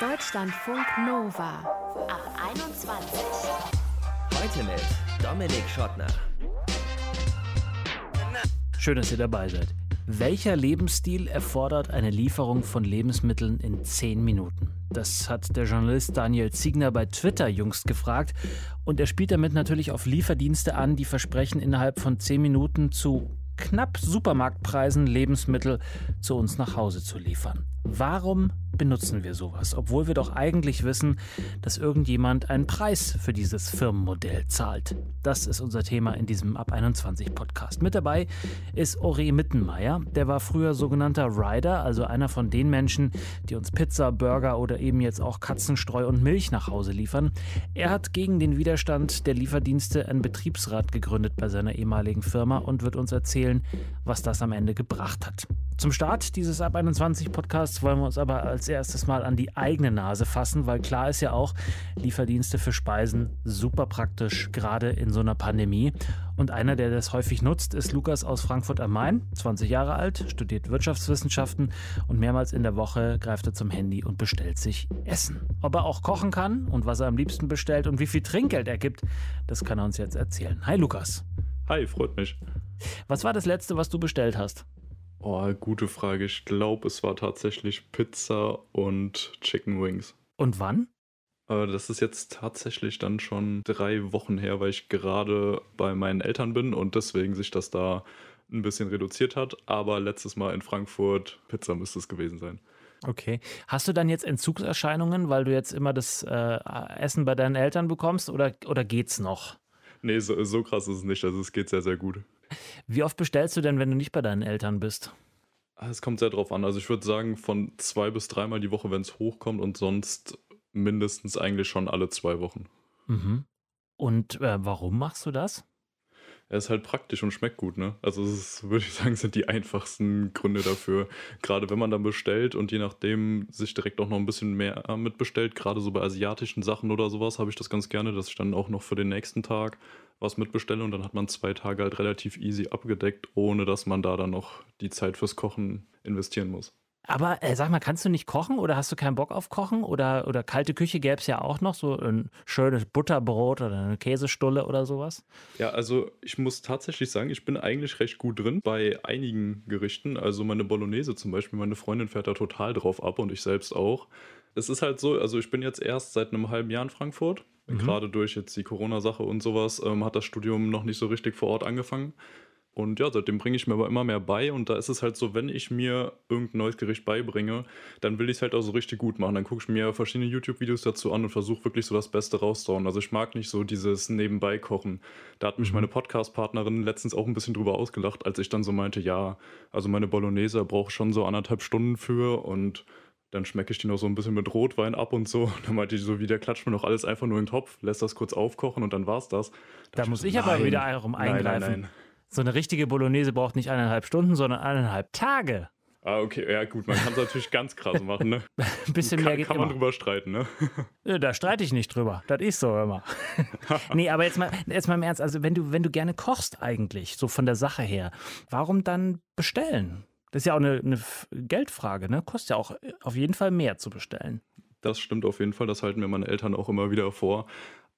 Deutschlandfunk Nova ab 21. Heute mit Dominik Schottner. Schön, dass ihr dabei seid. Welcher Lebensstil erfordert eine Lieferung von Lebensmitteln in 10 Minuten? Das hat der Journalist Daniel Ziegner bei Twitter jüngst gefragt. Und er spielt damit natürlich auf Lieferdienste an, die versprechen, innerhalb von 10 Minuten zu knapp Supermarktpreisen Lebensmittel zu uns nach Hause zu liefern. Warum benutzen wir sowas, obwohl wir doch eigentlich wissen, dass irgendjemand einen Preis für dieses Firmenmodell zahlt? Das ist unser Thema in diesem Ab 21 Podcast. Mit dabei ist Ori Mittenmeier. Der war früher sogenannter Rider, also einer von den Menschen, die uns Pizza, Burger oder eben jetzt auch Katzenstreu und Milch nach Hause liefern. Er hat gegen den Widerstand der Lieferdienste einen Betriebsrat gegründet bei seiner ehemaligen Firma und wird uns erzählen, was das am Ende gebracht hat. Zum Start dieses Ab 21 Podcasts wollen wir uns aber als erstes mal an die eigene Nase fassen, weil klar ist ja auch, Lieferdienste für Speisen super praktisch, gerade in so einer Pandemie. Und einer, der das häufig nutzt, ist Lukas aus Frankfurt am Main, 20 Jahre alt, studiert Wirtschaftswissenschaften und mehrmals in der Woche greift er zum Handy und bestellt sich Essen. Ob er auch kochen kann und was er am liebsten bestellt und wie viel Trinkgeld er gibt, das kann er uns jetzt erzählen. Hi Lukas. Hi, freut mich. Was war das letzte, was du bestellt hast? Oh, gute Frage. Ich glaube, es war tatsächlich Pizza und Chicken Wings. Und wann? Äh, das ist jetzt tatsächlich dann schon drei Wochen her, weil ich gerade bei meinen Eltern bin und deswegen sich das da ein bisschen reduziert hat. Aber letztes Mal in Frankfurt Pizza müsste es gewesen sein. Okay. Hast du dann jetzt Entzugserscheinungen, weil du jetzt immer das äh, Essen bei deinen Eltern bekommst oder, oder geht's noch? Nee, so, so krass ist es nicht. Also es geht sehr, sehr gut. Wie oft bestellst du denn, wenn du nicht bei deinen Eltern bist? Ah, es kommt sehr drauf an. Also ich würde sagen, von zwei bis dreimal die Woche, wenn es hochkommt und sonst mindestens eigentlich schon alle zwei Wochen. Mhm. Und äh, warum machst du das? Er ist halt praktisch und schmeckt gut, ne? Also es ist, würde ich sagen, sind die einfachsten Gründe dafür. Gerade wenn man dann bestellt und je nachdem sich direkt auch noch ein bisschen mehr mitbestellt, gerade so bei asiatischen Sachen oder sowas, habe ich das ganz gerne, dass ich dann auch noch für den nächsten Tag was mitbestelle und dann hat man zwei Tage halt relativ easy abgedeckt, ohne dass man da dann noch die Zeit fürs Kochen investieren muss. Aber äh, sag mal, kannst du nicht kochen oder hast du keinen Bock auf Kochen? Oder, oder kalte Küche gäbe es ja auch noch, so ein schönes Butterbrot oder eine Käsestulle oder sowas? Ja, also ich muss tatsächlich sagen, ich bin eigentlich recht gut drin bei einigen Gerichten. Also meine Bolognese zum Beispiel, meine Freundin fährt da total drauf ab und ich selbst auch. Es ist halt so, also ich bin jetzt erst seit einem halben Jahr in Frankfurt Mhm. Gerade durch jetzt die Corona-Sache und sowas ähm, hat das Studium noch nicht so richtig vor Ort angefangen. Und ja, seitdem bringe ich mir aber immer mehr bei. Und da ist es halt so, wenn ich mir irgendein neues Gericht beibringe, dann will ich es halt auch so richtig gut machen. Dann gucke ich mir verschiedene YouTube-Videos dazu an und versuche wirklich so das Beste rauszuhauen. Also ich mag nicht so dieses Nebenbei-Kochen. Da hat mich mhm. meine Podcast-Partnerin letztens auch ein bisschen drüber ausgelacht, als ich dann so meinte, ja, also meine Bolognese brauche ich schon so anderthalb Stunden für und dann schmecke ich die noch so ein bisschen mit Rotwein ab und so. Dann meinte ich so, wie der klatscht mir noch alles einfach nur in den Topf, lässt das kurz aufkochen und dann war's das. Da, da muss ich, so, aber wieder eingreifen. Nein, nein, nein. So eine richtige Bolognese braucht nicht eineinhalb Stunden, sondern eineinhalb Tage. Ah, okay, ja gut, man kann es natürlich ganz krass machen, ne? Ein bisschen kann, mehr geht Kann immer. man drüber streiten, ne? Da streite ich nicht drüber, das ist so immer. nee, aber jetzt mal, jetzt mal im Ernst, also wenn du, wenn du gerne kochst eigentlich, so von der Sache her, warum dann bestellen? Das ist ja auch eine, eine Geldfrage, ne? Kostet ja auch äh, auf jeden Fall mehr zu bestellen. Das stimmt auf jeden Fall, das halten mir meine Eltern auch immer wieder vor.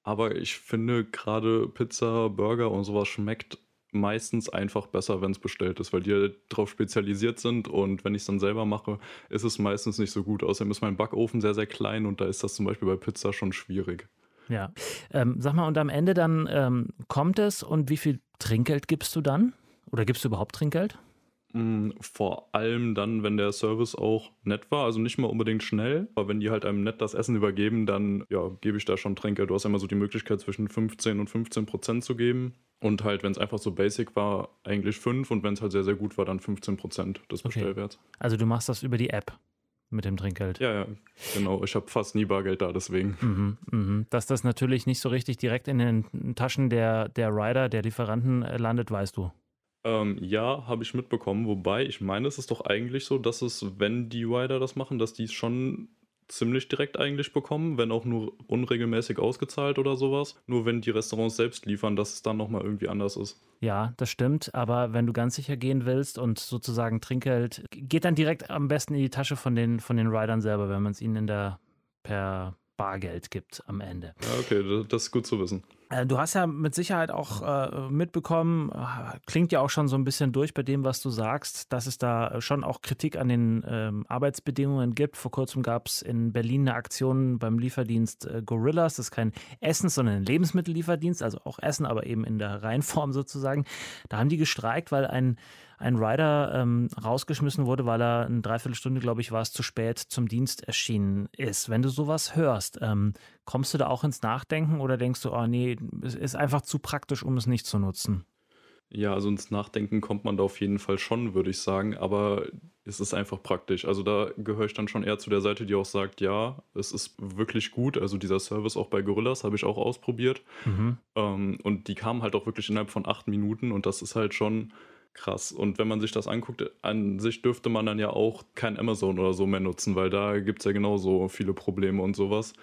Aber ich finde gerade Pizza, Burger und sowas schmeckt meistens einfach besser, wenn es bestellt ist, weil die darauf spezialisiert sind und wenn ich es dann selber mache, ist es meistens nicht so gut. Außerdem ist mein Backofen sehr, sehr klein und da ist das zum Beispiel bei Pizza schon schwierig. Ja. Ähm, sag mal, und am Ende dann ähm, kommt es und wie viel Trinkgeld gibst du dann? Oder gibst du überhaupt Trinkgeld? Mm, vor allem dann, wenn der Service auch nett war, also nicht mal unbedingt schnell, aber wenn die halt einem nett das Essen übergeben, dann ja, gebe ich da schon Tränke. Du hast immer so die Möglichkeit zwischen 15 und 15 Prozent zu geben. Und halt, wenn es einfach so basic war, eigentlich 5 und wenn es halt sehr, sehr gut war, dann 15 Prozent des okay. Bestellwerts. Also du machst das über die App mit dem Trinkgeld. Ja, ja, genau. Ich habe fast nie Bargeld da, deswegen. Mhm, mh. Dass das natürlich nicht so richtig direkt in den Taschen der, der Rider, der Lieferanten äh, landet, weißt du. Ähm, ja, habe ich mitbekommen. Wobei, ich meine, es ist doch eigentlich so, dass es, wenn die Rider das machen, dass die es schon ziemlich direkt eigentlich bekommen, wenn auch nur unregelmäßig ausgezahlt oder sowas. Nur wenn die Restaurants selbst liefern, dass es dann nochmal irgendwie anders ist. Ja, das stimmt. Aber wenn du ganz sicher gehen willst und sozusagen Trinkgeld, geht dann direkt am besten in die Tasche von den, von den Riders selber, wenn man es ihnen in der per Bargeld gibt am Ende. Ja, okay, das ist gut zu wissen. Äh, du hast ja mit Sicherheit auch äh, mitbekommen, äh, klingt ja auch schon so ein bisschen durch bei dem, was du sagst, dass es da schon auch Kritik an den ähm, Arbeitsbedingungen gibt. Vor kurzem gab es in Berlin eine Aktion beim Lieferdienst Gorillas. Das ist kein Essens-, sondern ein Lebensmittellieferdienst, also auch Essen, aber eben in der Reihenform sozusagen. Da haben die gestreikt, weil ein ein Rider ähm, rausgeschmissen wurde, weil er eine Dreiviertelstunde, glaube ich, war es zu spät zum Dienst erschienen ist. Wenn du sowas hörst, ähm, kommst du da auch ins Nachdenken oder denkst du, oh nee, es ist einfach zu praktisch, um es nicht zu nutzen? Ja, also ins Nachdenken kommt man da auf jeden Fall schon, würde ich sagen, aber es ist einfach praktisch. Also da gehöre ich dann schon eher zu der Seite, die auch sagt, ja, es ist wirklich gut. Also dieser Service auch bei Gorillas habe ich auch ausprobiert. Mhm. Ähm, und die kamen halt auch wirklich innerhalb von acht Minuten und das ist halt schon krass. Und wenn man sich das anguckt, an sich dürfte man dann ja auch kein Amazon oder so mehr nutzen, weil da gibt es ja genauso viele Probleme und sowas.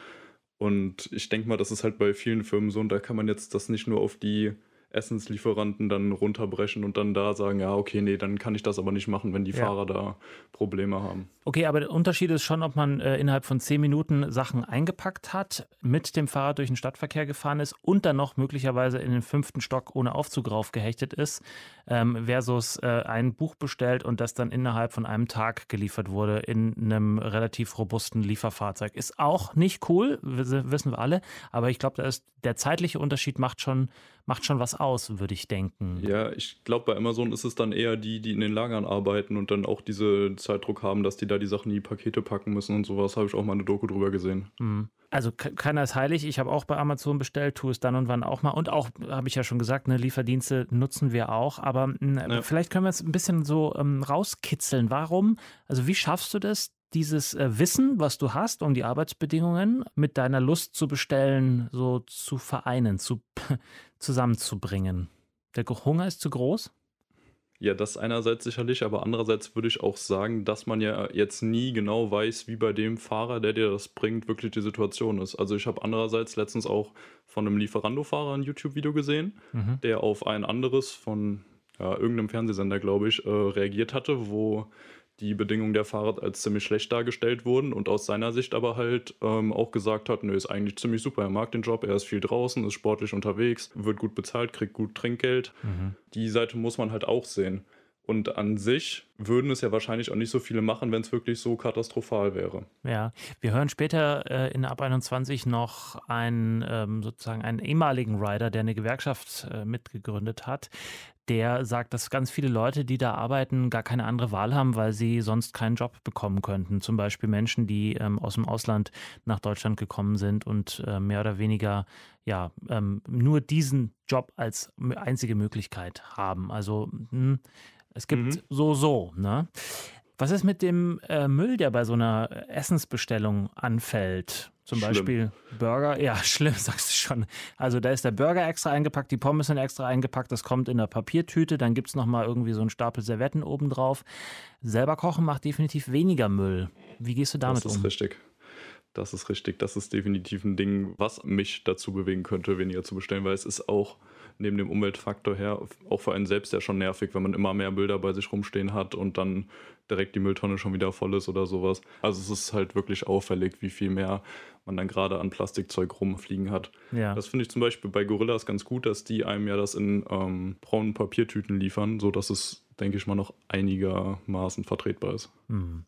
Und ich denke mal, das ist halt bei vielen Firmen so und da kann man jetzt das nicht nur auf die Essenslieferanten dann runterbrechen und dann da sagen, ja, okay, nee, dann kann ich das aber nicht machen, wenn die ja. Fahrer da Probleme haben. Okay, aber der Unterschied ist schon, ob man äh, innerhalb von zehn Minuten Sachen eingepackt hat, mit dem Fahrrad durch den Stadtverkehr gefahren ist und dann noch möglicherweise in den fünften Stock ohne Aufzug raufgehechtet ist, ähm, versus äh, ein Buch bestellt und das dann innerhalb von einem Tag geliefert wurde in einem relativ robusten Lieferfahrzeug. Ist auch nicht cool, wissen wir alle, aber ich glaube, der zeitliche Unterschied macht schon macht schon was aus, würde ich denken. Ja, ich glaube, bei Amazon ist es dann eher die, die in den Lagern arbeiten und dann auch diese Zeitdruck haben, dass die da die Sachen in die Pakete packen müssen und sowas. Habe ich auch mal eine Doku drüber gesehen. Mhm. Also keiner ist heilig. Ich habe auch bei Amazon bestellt, tue es dann und wann auch mal. Und auch, habe ich ja schon gesagt, ne, Lieferdienste nutzen wir auch. Aber ja. vielleicht können wir es ein bisschen so ähm, rauskitzeln. Warum? Also wie schaffst du das, dieses äh, Wissen, was du hast um die Arbeitsbedingungen, mit deiner Lust zu bestellen, so zu vereinen, zu, zusammenzubringen. Der Hunger ist zu groß? Ja, das einerseits sicherlich, aber andererseits würde ich auch sagen, dass man ja jetzt nie genau weiß, wie bei dem Fahrer, der dir das bringt, wirklich die Situation ist. Also ich habe andererseits letztens auch von einem Lieferando-Fahrer ein YouTube-Video gesehen, mhm. der auf ein anderes von ja, irgendeinem Fernsehsender, glaube ich, äh, reagiert hatte, wo die Bedingungen der Fahrer als ziemlich schlecht dargestellt wurden und aus seiner Sicht aber halt ähm, auch gesagt hat, nö, ist eigentlich ziemlich super, er mag den Job, er ist viel draußen, ist sportlich unterwegs, wird gut bezahlt, kriegt gut Trinkgeld. Mhm. Die Seite muss man halt auch sehen. Und an sich würden es ja wahrscheinlich auch nicht so viele machen, wenn es wirklich so katastrophal wäre. Ja, wir hören später äh, in Ab 21 noch einen ähm, sozusagen einen ehemaligen Rider, der eine Gewerkschaft äh, mitgegründet hat, der sagt, dass ganz viele Leute, die da arbeiten, gar keine andere Wahl haben, weil sie sonst keinen Job bekommen könnten. Zum Beispiel Menschen, die ähm, aus dem Ausland nach Deutschland gekommen sind und äh, mehr oder weniger ja ähm, nur diesen Job als einzige Möglichkeit haben. Also mh, hm, es gibt mhm. so so. Ne? Was ist mit dem äh, Müll, der bei so einer Essensbestellung anfällt? Zum schlimm. Beispiel Burger. Ja, schlimm, sagst du schon. Also da ist der Burger extra eingepackt, die Pommes sind extra eingepackt, das kommt in der Papiertüte, dann gibt es nochmal irgendwie so einen Stapel Servetten obendrauf. Selber kochen macht definitiv weniger Müll. Wie gehst du damit um? Das ist um? richtig. Das ist richtig. Das ist definitiv ein Ding, was mich dazu bewegen könnte, weniger zu bestellen, weil es ist auch neben dem Umweltfaktor her auch für einen selbst ja schon nervig, wenn man immer mehr Bilder bei sich rumstehen hat und dann direkt die Mülltonne schon wieder voll ist oder sowas. Also es ist halt wirklich auffällig, wie viel mehr man dann gerade an Plastikzeug rumfliegen hat. Ja. Das finde ich zum Beispiel bei Gorillas ganz gut, dass die einem ja das in ähm, braunen Papiertüten liefern, sodass es, denke ich mal, noch einigermaßen vertretbar ist. Mhm.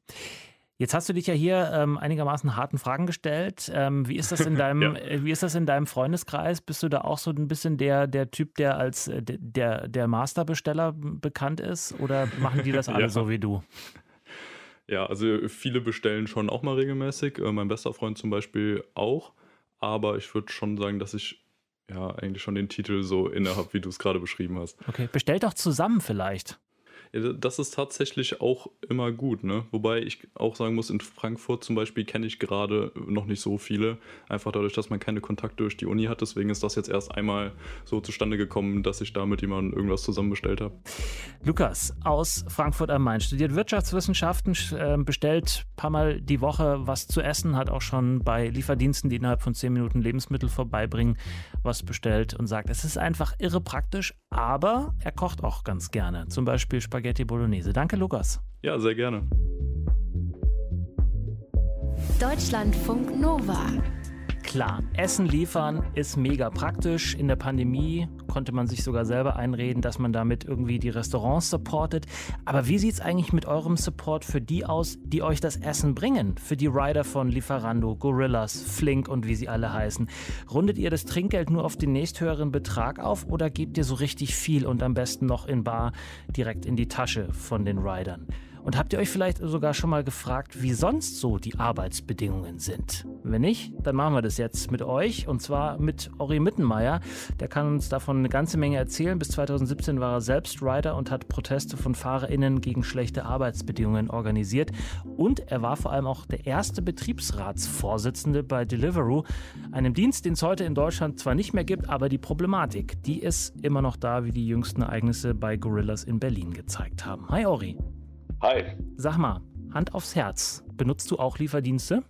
Jetzt hast du dich ja hier ähm, einigermaßen harten Fragen gestellt. Ähm, wie, ist das in deinem, ja. Äh, wie ist das in deinem Freundeskreis? Bist du da auch so ein bisschen der, der Typ, der als äh, der, der Masterbesteller bekannt ist? Oder machen die das alle ja. so wie du? Ja, also viele bestellen schon auch mal regelmäßig. Äh, mein bester Freund zum Beispiel auch. Aber ich würde schon sagen, dass ich ja eigentlich schon den Titel so inne habe, wie du es gerade beschrieben hast. Okay, bestellt doch zusammen vielleicht. Das ist tatsächlich auch immer gut, ne? Wobei ich auch sagen muss, in Frankfurt zum Beispiel kenne ich gerade noch nicht so viele. Einfach dadurch, dass man keine Kontakte durch die Uni hat. Deswegen ist das jetzt erst einmal so zustande gekommen, dass ich da mit jemandem irgendwas zusammenbestellt habe. Lukas aus Frankfurt am Main studiert Wirtschaftswissenschaften, ähm, bestellt ein paar Mal die Woche was zu essen, hat auch schon bei Lieferdiensten, die innerhalb von zehn Minuten Lebensmittel vorbeibringen, was bestellt und sagt, es ist einfach irre praktisch, aber er kocht auch ganz gerne. Zum Beispiel Spaghetti Bolognese. Danke, Lukas. Ja, sehr gerne. Deutschlandfunk Nova. Klar, Essen liefern ist mega praktisch. In der Pandemie konnte man sich sogar selber einreden, dass man damit irgendwie die Restaurants supportet. Aber wie sieht es eigentlich mit eurem Support für die aus, die euch das Essen bringen? Für die Rider von Lieferando, Gorillas, Flink und wie sie alle heißen. Rundet ihr das Trinkgeld nur auf den nächsthöheren Betrag auf oder gebt ihr so richtig viel und am besten noch in Bar direkt in die Tasche von den Riders? Und habt ihr euch vielleicht sogar schon mal gefragt, wie sonst so die Arbeitsbedingungen sind? Wenn nicht, dann machen wir das jetzt mit euch und zwar mit Ori Mittenmeier. Der kann uns davon eine ganze Menge erzählen. Bis 2017 war er selbst Rider und hat Proteste von FahrerInnen gegen schlechte Arbeitsbedingungen organisiert. Und er war vor allem auch der erste Betriebsratsvorsitzende bei Deliveroo, einem Dienst, den es heute in Deutschland zwar nicht mehr gibt, aber die Problematik, die ist immer noch da, wie die jüngsten Ereignisse bei Gorillas in Berlin gezeigt haben. Hi Ori. Hi. Sag mal, Hand aufs Herz, benutzt du auch Lieferdienste?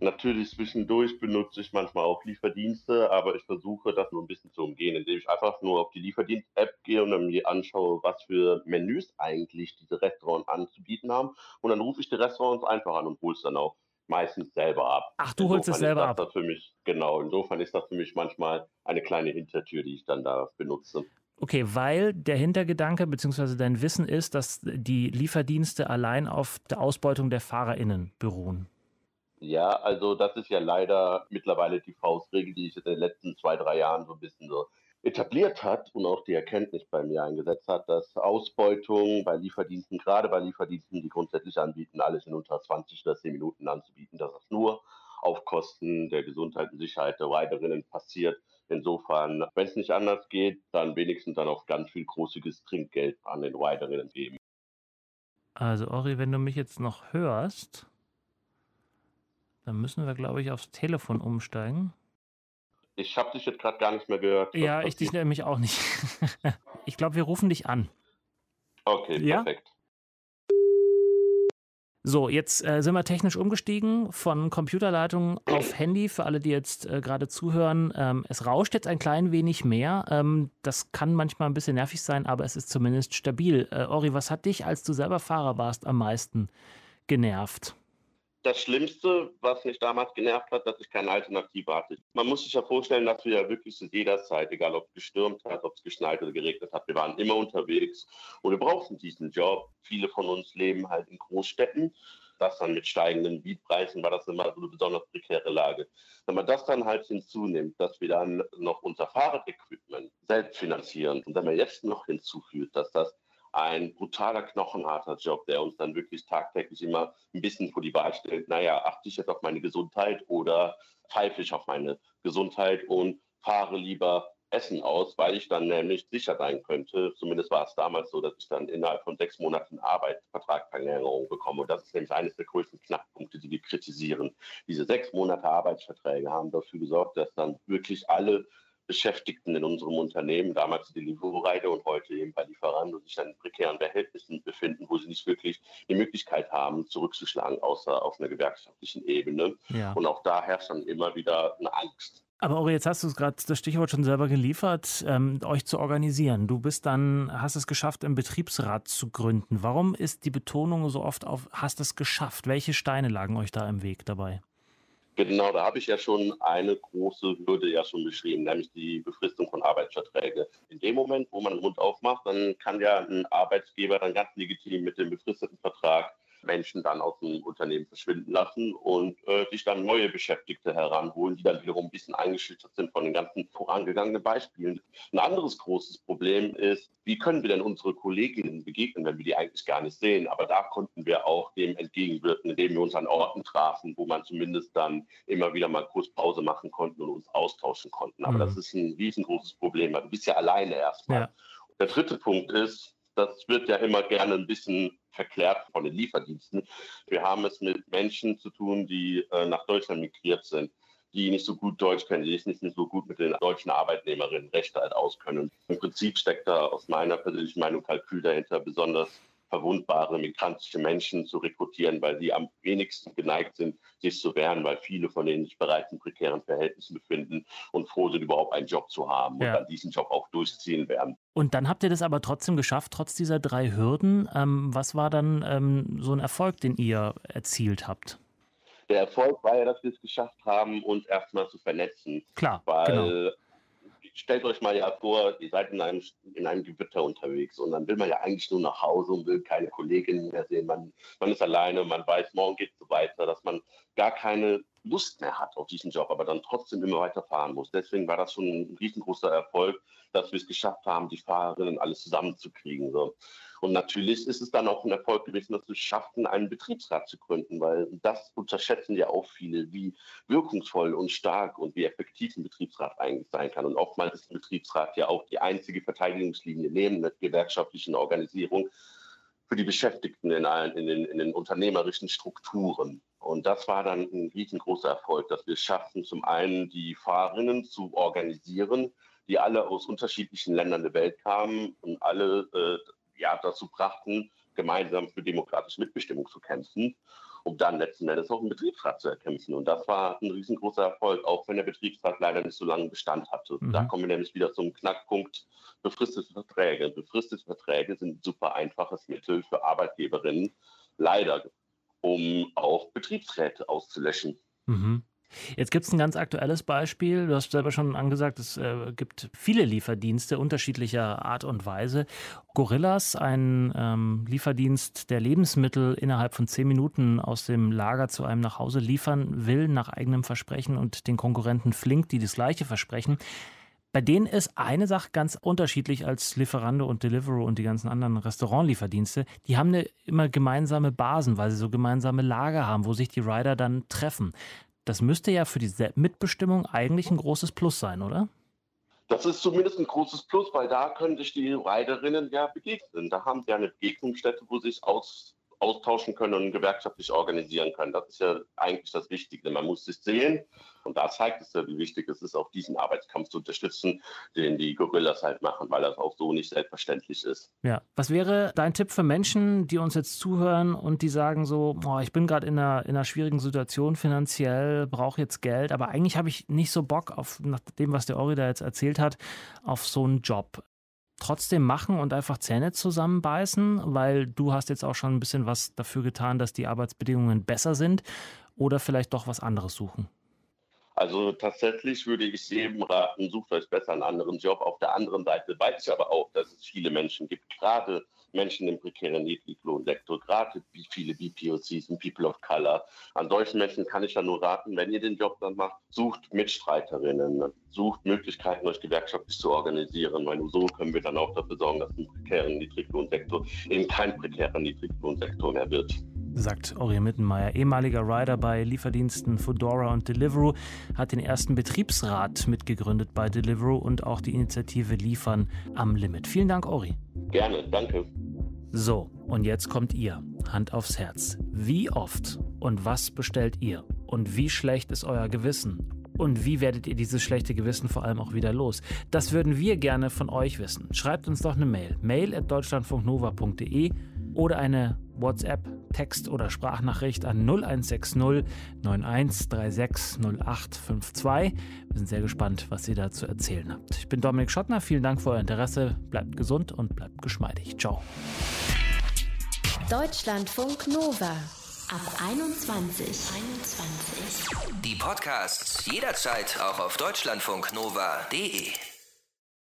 Natürlich zwischendurch benutze ich manchmal auch Lieferdienste, aber ich versuche das nur ein bisschen zu umgehen, indem ich einfach nur auf die Lieferdienst-App gehe und dann mir anschaue, was für Menüs eigentlich diese Restaurants anzubieten haben. Und dann rufe ich die Restaurants einfach an und hole es dann auch meistens selber ab. Ach, du holst es selber ab? Für mich, genau, insofern ist das für mich manchmal eine kleine Hintertür, die ich dann da benutze. Okay, weil der Hintergedanke bzw. dein Wissen ist, dass die Lieferdienste allein auf der Ausbeutung der FahrerInnen beruhen. Ja, also das ist ja leider mittlerweile die Faustregel, die sich in den letzten zwei, drei Jahren so ein bisschen so etabliert hat und auch die Erkenntnis bei mir eingesetzt hat, dass Ausbeutung bei Lieferdiensten, gerade bei Lieferdiensten, die grundsätzlich anbieten, alles in unter 20 oder 10 Minuten anzubieten, dass das nur auf Kosten der Gesundheit und Sicherheit der Riderinnen passiert. Insofern, wenn es nicht anders geht, dann wenigstens dann auch ganz viel großiges Trinkgeld an den Riderinnen geben. Also Ori, wenn du mich jetzt noch hörst, dann müssen wir, glaube ich, aufs Telefon umsteigen. Ich habe dich jetzt gerade gar nicht mehr gehört. Ja, ich dich nämlich auch nicht. ich glaube, wir rufen dich an. Okay, ja? perfekt. So, jetzt äh, sind wir technisch umgestiegen von Computerleitung auf Handy. Für alle, die jetzt äh, gerade zuhören, ähm, es rauscht jetzt ein klein wenig mehr. Ähm, das kann manchmal ein bisschen nervig sein, aber es ist zumindest stabil. Äh, Ori, was hat dich, als du selber Fahrer warst, am meisten genervt? Das Schlimmste, was mich damals genervt hat, dass ich keine Alternative hatte. Man muss sich ja vorstellen, dass wir ja wirklich zu jeder Zeit, egal ob es gestürmt hat, ob es geschneit oder geregnet hat, wir waren immer unterwegs und wir brauchten diesen Job. Viele von uns leben halt in Großstädten. Das dann mit steigenden Mietpreisen war das immer so eine besonders prekäre Lage. Wenn man das dann halt hinzunimmt, dass wir dann noch unser Fahrradequipment selbst finanzieren und wenn man jetzt noch hinzufügt, dass das ein brutaler, knochenharter Job, der uns dann wirklich tagtäglich immer ein bisschen vor die Wahl stellt, naja, achte ich jetzt auf meine Gesundheit oder pfeife ich auf meine Gesundheit und fahre lieber Essen aus, weil ich dann nämlich sicher sein könnte, zumindest war es damals so, dass ich dann innerhalb von sechs Monaten Arbeitsvertragsverlängerung bekomme. Und das ist nämlich eines der größten Knackpunkte, die wir kritisieren. Diese sechs Monate Arbeitsverträge haben dafür gesorgt, dass dann wirklich alle Beschäftigten in unserem Unternehmen, damals die Lieferreide und heute eben bei Lieferando, sich in prekären Verhältnissen befinden, wo sie nicht wirklich die Möglichkeit haben, zurückzuschlagen, außer auf einer gewerkschaftlichen Ebene. Ja. Und auch da herrscht dann immer wieder eine Angst. Aber Ori, jetzt hast du gerade das Stichwort schon selber geliefert, ähm, euch zu organisieren. Du bist dann, hast es geschafft, einen Betriebsrat zu gründen. Warum ist die Betonung so oft auf, hast es geschafft? Welche Steine lagen euch da im Weg dabei? Genau, da habe ich ja schon eine große Hürde ja schon beschrieben, nämlich die Befristung von Arbeitsverträgen. In dem Moment, wo man den Mund aufmacht, dann kann ja ein Arbeitsgeber dann ganz legitim mit dem befristeten Vertrag Menschen dann aus dem Unternehmen verschwinden lassen und äh, sich dann neue Beschäftigte heranholen, die dann wiederum ein bisschen eingeschüchtert sind von den ganzen vorangegangenen Beispielen. Ein anderes großes Problem ist, wie können wir denn unsere Kolleginnen begegnen, wenn wir die eigentlich gar nicht sehen? Aber da konnten wir auch dem entgegenwirken, indem wir uns an Orten trafen, wo man zumindest dann immer wieder mal kurz Pause machen konnten und uns austauschen konnten. Aber mhm. das ist ein riesengroßes Problem. Du bist ja alleine erstmal. Ja. Der dritte Punkt ist, das wird ja immer gerne ein bisschen verklärt von den Lieferdiensten. Wir haben es mit Menschen zu tun, die äh, nach Deutschland migriert sind die nicht so gut Deutsch können, die sich nicht so gut mit den deutschen Arbeitnehmerinnen Rechte halt auskönnen. Im Prinzip steckt da aus meiner persönlichen Meinung Kalkül dahinter, besonders verwundbare migrantische Menschen zu rekrutieren, weil sie am wenigsten geneigt sind, sich zu wehren, weil viele von denen sich bereits in prekären Verhältnissen befinden und froh sind, überhaupt einen Job zu haben ja. und dann diesen Job auch durchziehen werden. Und dann habt ihr das aber trotzdem geschafft, trotz dieser drei Hürden. Ähm, was war dann ähm, so ein Erfolg, den ihr erzielt habt? der Erfolg war ja, dass wir es geschafft haben, uns erstmal zu vernetzen. Klar, Weil genau. Stellt euch mal ja vor, ihr seid in einem, in einem Gewitter unterwegs und dann will man ja eigentlich nur nach Hause und will keine Kolleginnen mehr sehen. Man, man ist alleine, man weiß, morgen geht es so weiter, dass man gar keine Lust mehr hat auf diesen Job, aber dann trotzdem immer weiter fahren muss. Deswegen war das schon ein riesengroßer Erfolg, dass wir es geschafft haben, die Fahrerinnen alles zusammenzukriegen. So. Und natürlich ist es dann auch ein Erfolg gewesen, dass wir es schafften, einen Betriebsrat zu gründen, weil das unterschätzen ja auch viele, wie wirkungsvoll und stark und wie effektiv ein Betriebsrat eigentlich sein kann. Und oftmals ist ein Betriebsrat ja auch die einzige Verteidigungslinie neben der gewerkschaftlichen Organisierung für die Beschäftigten in, allen, in, den, in den unternehmerischen Strukturen. Und das war dann ein riesengroßer Erfolg, dass wir schafften, zum einen die Fahrerinnen zu organisieren, die alle aus unterschiedlichen Ländern der Welt kamen und alle äh, ja, dazu brachten, gemeinsam für demokratische Mitbestimmung zu kämpfen, um dann letzten Endes auch einen Betriebsrat zu erkämpfen. Und das war ein riesengroßer Erfolg, auch wenn der Betriebsrat leider nicht so lange Bestand hatte. Mhm. Da kommen wir nämlich wieder zum Knackpunkt befristete Verträge. Befristete Verträge sind ein super einfaches Mittel für Arbeitgeberinnen, leider, um auch Betriebsräte auszulöschen. Mhm. Jetzt gibt es ein ganz aktuelles Beispiel. Du hast selber schon angesagt, es äh, gibt viele Lieferdienste unterschiedlicher Art und Weise. Gorillas, ein ähm, Lieferdienst, der Lebensmittel innerhalb von zehn Minuten aus dem Lager zu einem nach Hause liefern will, nach eigenem Versprechen und den Konkurrenten Flink, die das gleiche versprechen. Bei denen ist eine Sache ganz unterschiedlich als Lieferando und Deliveroo und die ganzen anderen Restaurantlieferdienste. Die haben eine immer gemeinsame Basen, weil sie so gemeinsame Lager haben, wo sich die Rider dann treffen. Das müsste ja für die Mitbestimmung eigentlich ein großes Plus sein, oder? Das ist zumindest ein großes Plus, weil da können sich die Riderinnen ja begegnen. Da haben sie eine Begegnungsstätte, wo sie sich aus, austauschen können und gewerkschaftlich organisieren können. Das ist ja eigentlich das Wichtige. Man muss sich sehen und da zeigt es ja, wie wichtig es ist, auch diesen Arbeitskampf zu unterstützen, den die Gorillas halt machen, weil das auch so nicht selbstverständlich ist. Ja. Was wäre dein Tipp für Menschen, die uns jetzt zuhören und die sagen so, oh, ich bin gerade in einer, in einer schwierigen Situation finanziell, brauche jetzt Geld, aber eigentlich habe ich nicht so Bock auf, nach dem, was der Ori da jetzt erzählt hat, auf so einen Job trotzdem machen und einfach Zähne zusammenbeißen, weil du hast jetzt auch schon ein bisschen was dafür getan, dass die Arbeitsbedingungen besser sind oder vielleicht doch was anderes suchen? Also tatsächlich würde ich jedem raten, sucht euch besser einen anderen Job. Auf der anderen Seite weiß ich aber auch, dass es viele Menschen gibt, gerade Menschen im prekären Niedriglohnsektor, gerade wie viele BPOCs und People of Color. An solchen Menschen kann ich ja nur raten, wenn ihr den Job dann macht, sucht Mitstreiterinnen, sucht Möglichkeiten, euch gewerkschaftlich zu organisieren, weil nur so können wir dann auch dafür sorgen, dass ein prekären Niedriglohnsektor eben kein prekärer Niedriglohnsektor mehr wird sagt Ori Mittenmeier, ehemaliger Rider bei Lieferdiensten Foodora und Deliveroo, hat den ersten Betriebsrat mitgegründet bei Deliveroo und auch die Initiative Liefern am Limit. Vielen Dank, Ori. Gerne, danke. So, und jetzt kommt ihr. Hand aufs Herz. Wie oft und was bestellt ihr? Und wie schlecht ist euer Gewissen? Und wie werdet ihr dieses schlechte Gewissen vor allem auch wieder los? Das würden wir gerne von euch wissen. Schreibt uns doch eine Mail. Mail at deutschlandfunknova.de oder eine WhatsApp, Text- oder Sprachnachricht an 0160 9136 0852. Wir sind sehr gespannt, was ihr da zu erzählen habt. Ich bin Dominik Schottner, vielen Dank für euer Interesse. Bleibt gesund und bleibt geschmeidig. Ciao. Deutschlandfunk Nova. Ab 21. 21. Die Podcasts jederzeit auch auf deutschlandfunknova.de.